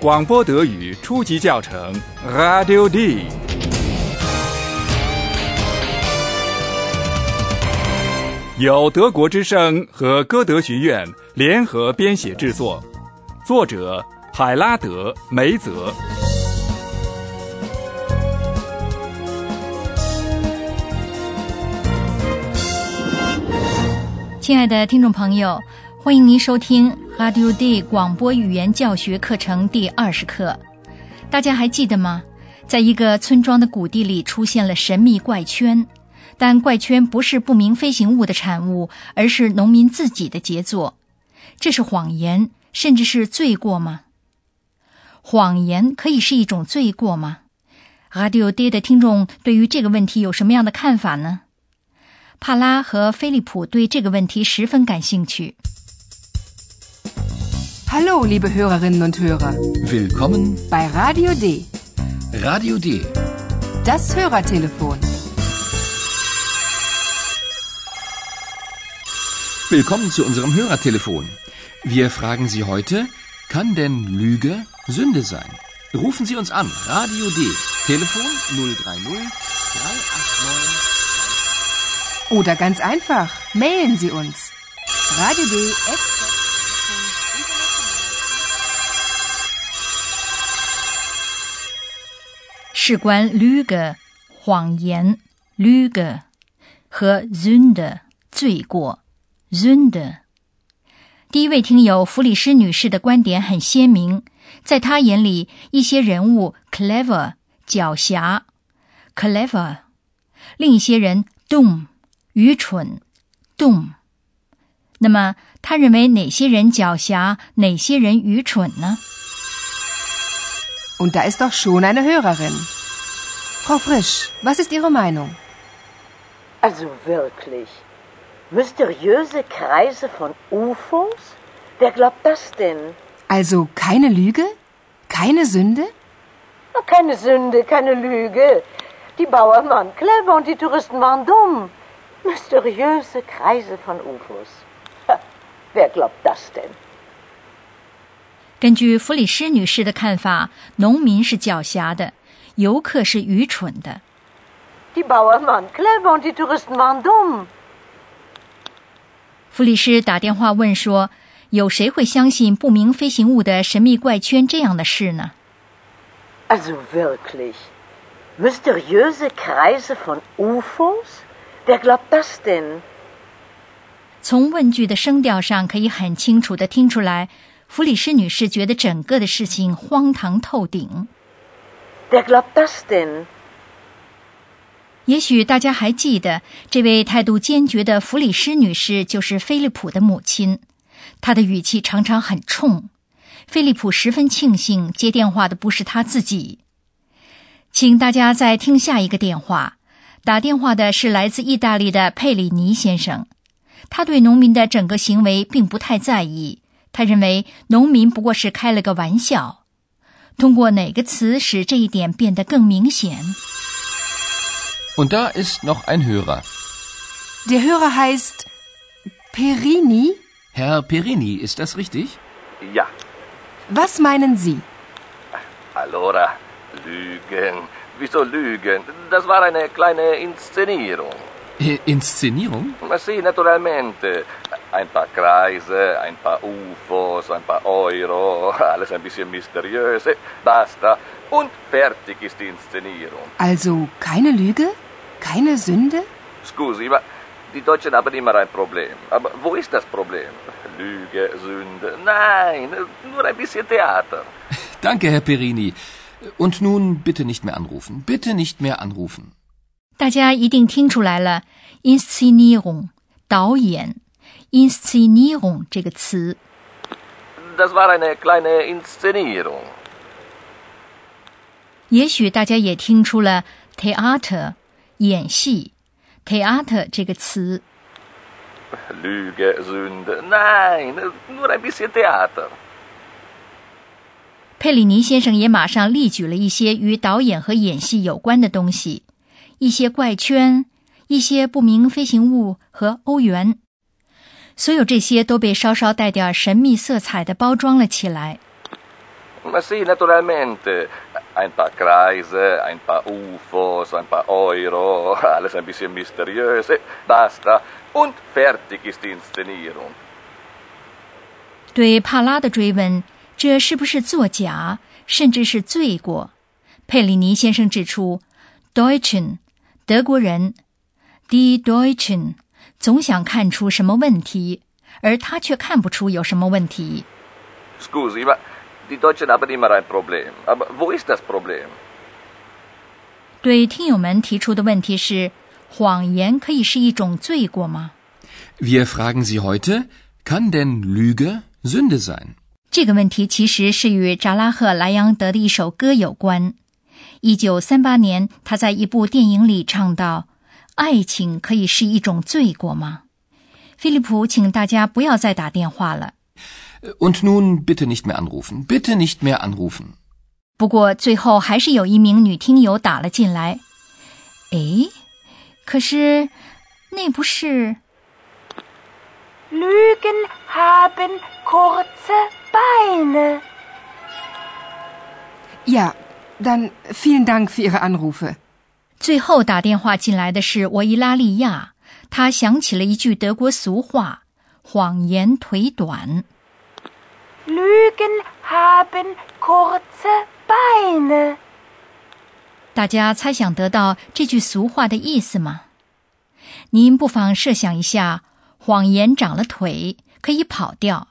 广播德语初级教程，Radio D。由德国之声和歌德学院联合编写制作，作者海拉德·梅泽。亲爱的听众朋友，欢迎您收听 Radio D 广播语言教学课程第二十课。大家还记得吗？在一个村庄的谷地里出现了神秘怪圈，但怪圈不是不明飞行物的产物，而是农民自己的杰作。这是谎言，甚至是罪过吗？谎言可以是一种罪过吗？Radio D 的听众对于这个问题有什么样的看法呢？帕拉和菲利普对这个问题十分感兴趣。Hallo, liebe Hörerinnen und Hörer. Willkommen bei Radio D. Radio D. Das Hörertelefon. Willkommen zu unserem Hörertelefon. Wir fragen Sie heute, kann denn Lüge Sünde sein? Rufen Sie uns an. Radio D. Telefon 030 389 Oder ganz einfach, mailen Sie uns. Radio D. 事关 Lüger 谎言，Lüger 和 Zünde 罪过，Zünde。第一位听友弗里斯女士的观点很鲜明，在她眼里，一些人物 clever 狡黠 clever，另一些人 dumb 愚蠢，dumb。那么，他认为哪些人狡黠，哪些人愚蠢呢？Und da ist doch schon eine Hörerin. Frau Frisch, was ist Ihre Meinung? Also wirklich. Mysteriöse Kreise von UFOs? Wer glaubt das denn? Also keine Lüge? Keine Sünde? Na, Keine Sünde, keine Lüge. Die Bauern waren clever und die Touristen waren dumm. Mysteriöse Kreise von UFOs. Ha, wer glaubt das denn? 根据弗里斯女士的看法，农民是狡黠的， 游客是愚蠢的。Die Bauern waren clever und die Touristen waren dumm. 弗里斯打电话问说：“有谁会相信不明飞行物的神秘怪圈这样的事呢 Also wirklich. Mysteriöse Kreise von UFOs? Wer glaubt das denn?？” 从问句的声调上，可以很清楚的听出来，弗里斯女士觉得整个的事情荒唐透顶。Wer glaubt das denn? 也许大家还记得，这位态度坚决的弗里斯女士就是菲利普的母亲，她的语气常常很冲。菲利普十分庆幸接电话的不是他自己。请大家再听下一个电话，打电话的是来自意大利的佩里尼先生，他对农民的整个行为并不太在意，他认为农民不过是开了个玩笑。通过哪个词使这一点变得更明显？ Und da ist noch ein Hörer. Der Hörer heißt Perini. Herr Perini, ist das richtig? Ja, Was meinen Sie? allora, Lügen. Wieso Lügen? Das war eine kleine Inszenierung. Äh, Inszenierung? Ma sì, naturalmente. Ein paar Kreise, ein paar UFOs, ein paar Euro, alles ein bisschen mysteriös. Eh, Basta. Und fertig ist die Inszenierung. Also keine Lüge? Keine Sünde? Scusi, ma die Deutschen haben immer ein Problem. Aber wo ist das Problem? Lüge, Sünde. Nein, nur ein bisschen Theater. Danke, Herr Perini. Und nun bitte nicht mehr anrufen. Bitte nicht mehr anrufen. 大家一定听出来了，inszenierung 导演 ，inszenierung 这个词。Das war eine kleine Inszenierung. 也许大家也听出了 theater 演戏，theater 这个词。Lüge, Sünde. Nein, nur ein bisschen Theater. 佩里尼先生也马上例举了一些与导演和演戏有关的东西，一些怪圈，一些不明飞行物和欧元。所有这些都被稍稍带点神秘色彩的包装了起来。Ma sì, naturalmente. Ein paar Kreise, ein paar UFOs, ein paar Euro, alles ein bisschen mysteriös. Eh, Basta. Und fertig ist die Inszenierung. 对帕拉的追问，这是不是作假，甚至是罪过？佩里尼先生指出，Deutschen 德国人，die Deutschen 总想看出什么问题，而他却看不出有什么问题。Scusi, ma die Deutschen haben immer ein Problem. Aber wo ist das Problem? 对听友们提出的问题是：谎言可以是一种罪过吗？Wir fragen Sie heute, kann denn Lüge Sünde sein? 这个问题其实是与扎拉赫莱昂德的一首歌有关。一九三八年，他在一部电影里唱到：“爱情可以是一种罪过吗？”菲利普，请大家不要再打电话了。Und nun bitte nicht mehr anrufen. Bitte nicht mehr anrufen. 不过最后还是有一名女听友打了进来。诶，可是那不是 Lügen haben kurze Beine. Ja, dann vielen Dank für Ihre Anrufe. 最后打电话进来的是维伊拉利亚，他想起了一句德国俗话：“谎言腿短。” Lügen haben kurze Beine. 大家猜想得到这句俗话的意思吗？您不妨设想一下，谎言长了腿，可以跑掉，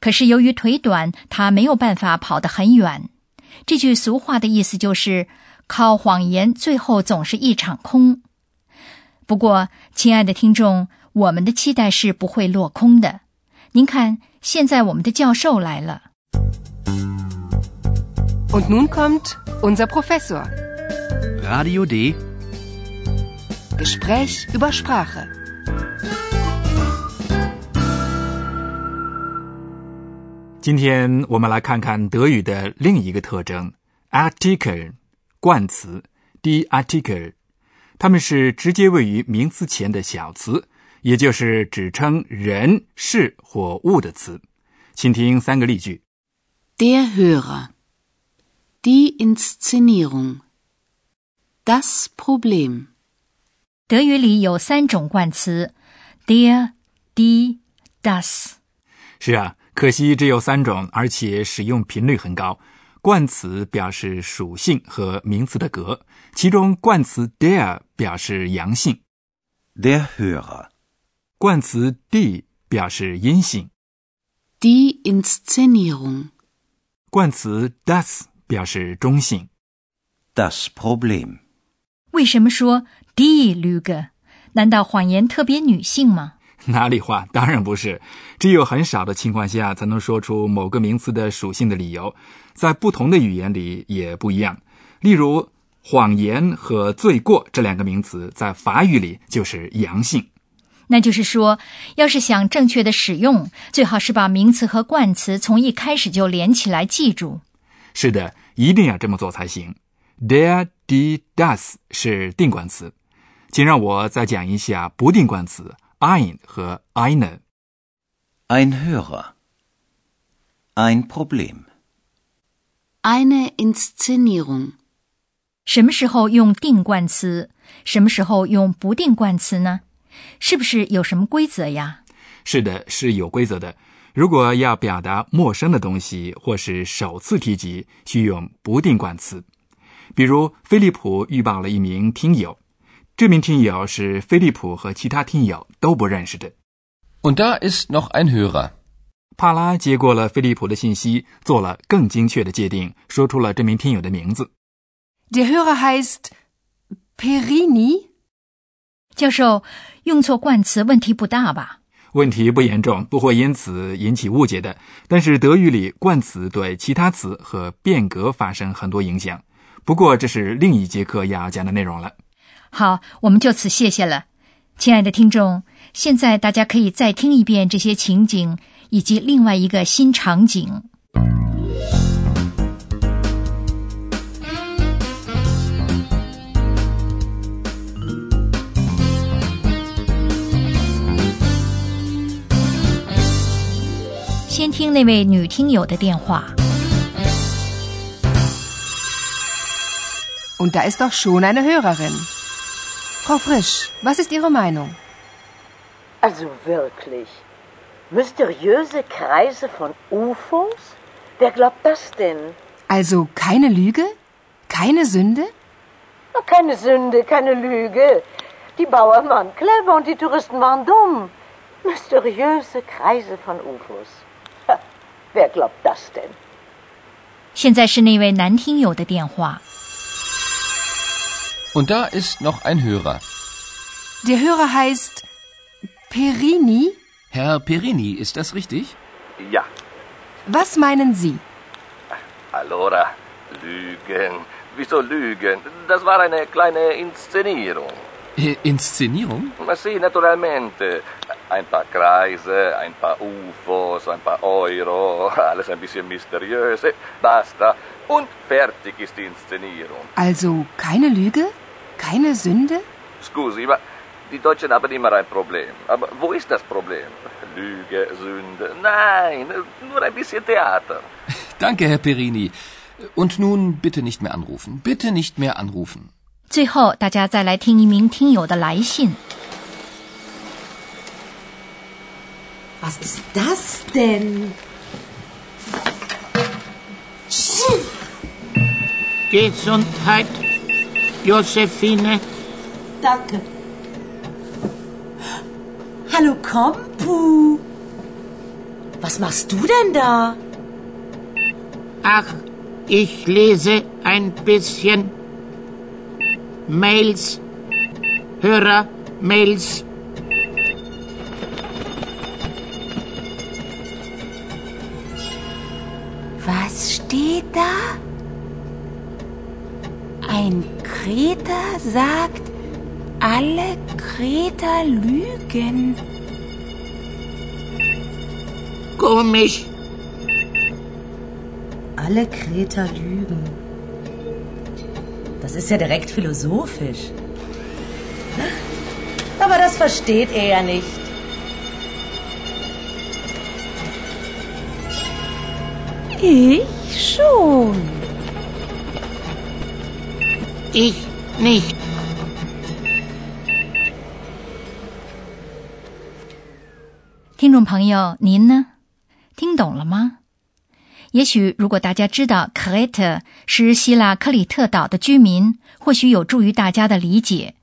可是由于腿短，它没有办法跑得很远。这句俗话的意思就是，靠谎言最后总是一场空。不过，亲爱的听众，我们的期待是不会落空的。您看，现在我们的教授来了。Und nun kommt unser Professor. Radio D. Gespräch über Sprache. 今天我们来看看德语的另一个特征 article 冠词 die article），它们是直接位于名词前的小词，也就是指称人、事或物的词。请听三个例句。Der Hörer. Die Inszenierung. Das Problem. 德语里有三种冠词：der、die、das。是啊，可惜只有三种，而且使用频率很高。冠词表示属性和名词的格，其中冠词 der 表示阳性，Der Hörer. 冠词 die 表示阴性，Die Inszenierung. 冠词 das 表示中性。Das Problem. 为什么说 die Lüge？难道谎言特别女性吗？哪里话？当然不是，只有很少的情况下才能说出某个名词的属性的理由，在不同的语言里也不一样。例如，谎言和罪过这两个名词在法语里就是阳性。那就是说，要是想正确的使用，最好是把名词和冠词从一开始就连起来记住。是的，一定要这么做才行。Der、die、das 是定冠词，请让我再讲一下不定冠词 ein 和 eine。Ein Hörer. Ein Problem. Eine Inszenierung. 什么时候用定冠词？什么时候用不定冠词呢？是不是有什么规则呀？是的，是有规则的。如果要表达陌生的东西或是首次提及，需用不定冠词。比如，菲利普预报了一名听友，这名听友是飞利浦和其他听友都不认识的。Und da ist noch ein Hörer. 帕拉接过了飞利浦的信息，做了更精确的界定，说出了这名听友的名字。Der Hörer heißt Perini. 教授用错冠词问题不大吧？问题不严重，不会因此引起误解的。但是德语里冠词对其他词和变革发生很多影响。不过这是另一节课要讲的内容了。好，我们就此谢谢了，亲爱的听众。现在大家可以再听一遍这些情景，以及另外一个新场景。先听那位女听友的电话。Und da ist doch schon eine Hörerin. Frau Frisch, was ist Ihre Meinung? Also wirklich. Mysteriöse Kreise von UFOs? Wer glaubt das denn? Also keine Lüge? Keine Sünde? Na, keine Sünde, keine Lüge. Die Bauern waren clever und die Touristen waren dumm. Mysteriöse Kreise von UFOs. Ha, wer glaubt das denn? 现在是那位男听友的电话。 Und da ist noch ein Hörer. Der Hörer heißt Perini. Herr Perini, ist das richtig? Ja, Was meinen Sie? allora, Lügen. Wieso Lügen? Das war eine kleine Inszenierung. Äh, Inszenierung? Ma sì, naturalmente Ein paar Kreise, ein paar UFOs, ein paar Euro, alles ein bisschen mysteriös. Eh, Basta. Und fertig ist die Inszenierung. Also keine Lüge? Keine Sünde? Scusi, ma die Deutschen haben immer ein Problem. Aber wo ist das Problem? Lüge, Sünde? Nein, nur ein bisschen Theater. Danke, Herr Perini. Und nun bitte nicht mehr anrufen. Bitte nicht mehr anrufen. 最后，大家再来听一名听友的来信。 Was ist das denn? Gesundheit, Josephine. Danke. Hallo Kompu. Was machst du denn da? Ach, ich lese ein bisschen Mails, Hörer-Mails. Ein Kreter sagt, alle Kreter lügen. Komisch. Alle Kreter lügen. Das ist ja direkt philosophisch. Aber das versteht er ja nicht. Ich schon. Ich nicht. 听众朋友，您呢？听懂了吗？也许如果大家知道 Crete 是希腊克里特岛的居民，或许有助于大家的理解。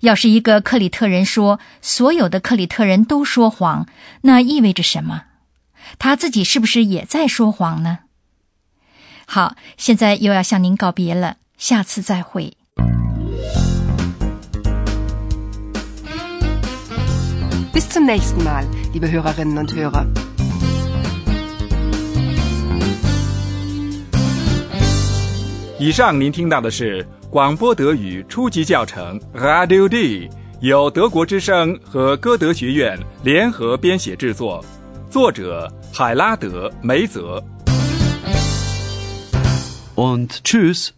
要是一个克里特人说所有的克里特人都说谎，那意味着什么？他自己是不是也在说谎呢？好，现在又要向您告别了，下次再会。Bis zum nächsten Mal, liebe Hörerinnen und Hörer. 以上您听到的是广播德语初级教程 Radio D，由德国之声和歌德学院联合编写制作，作者海拉德·梅泽。Und tschüss.